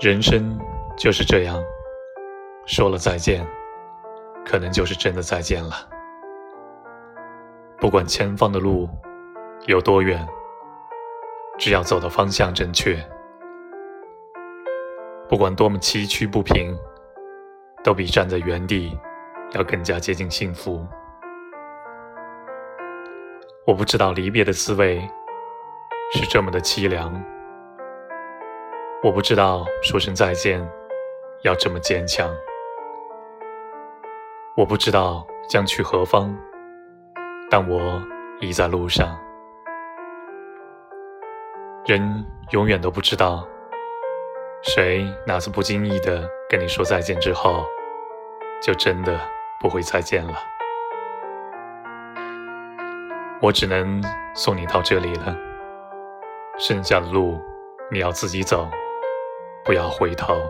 人生就是这样，说了再见，可能就是真的再见了。不管前方的路有多远，只要走的方向正确，不管多么崎岖不平，都比站在原地要更加接近幸福。我不知道离别的滋味是这么的凄凉。我不知道说声再见要这么坚强，我不知道将去何方，但我已在路上。人永远都不知道，谁哪次不经意的跟你说再见之后，就真的不会再见了。我只能送你到这里了，剩下的路你要自己走。不要回头。